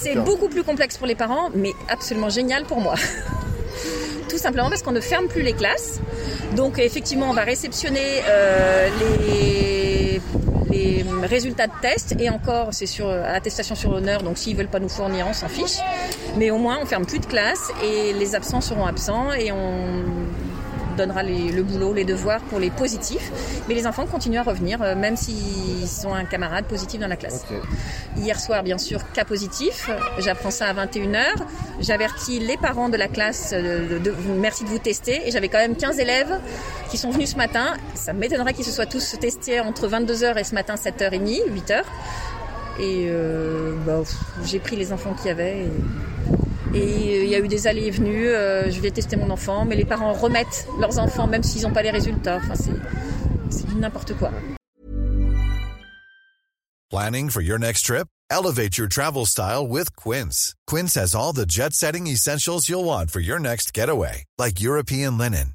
C'est beaucoup plus complexe pour les parents, mais absolument génial pour moi. Tout simplement parce qu'on ne ferme plus les classes. Donc effectivement, on va réceptionner euh, les, les résultats de tests et encore, c'est sur attestation sur l'honneur. Donc s'ils veulent pas nous fournir, on s'en fiche. Mais au moins, on ferme plus de classes et les absents seront absents et on donnera les- le boulot, les devoirs pour les positifs. Mais les enfants continuent à revenir, euh, même s'ils ont un camarade positif dans la classe. Hier soir, bien sûr, cas positif. J'apprends ça à 21h. J'avertis les parents de la classe euh, de, de- merci de vous tester. Et j'avais quand même 15 élèves qui sont venus ce matin. Ça m'étonnerait qu'ils se soient tous testés entre 22h et ce matin 7h30, 8h. Et euh, bah, j'ai pris les enfants qu'il y avait. Et... y a eu des allées et venues, euh, je vais tester mon enfant, mais les parents remettent leurs enfants même s'ils n'ont pas les résultats. Enfin, c'est n'importe quoi. Planning for your next trip? Elevate your travel style with Quince. Quince has all the jet setting essentials you'll want for your next getaway, like European linen,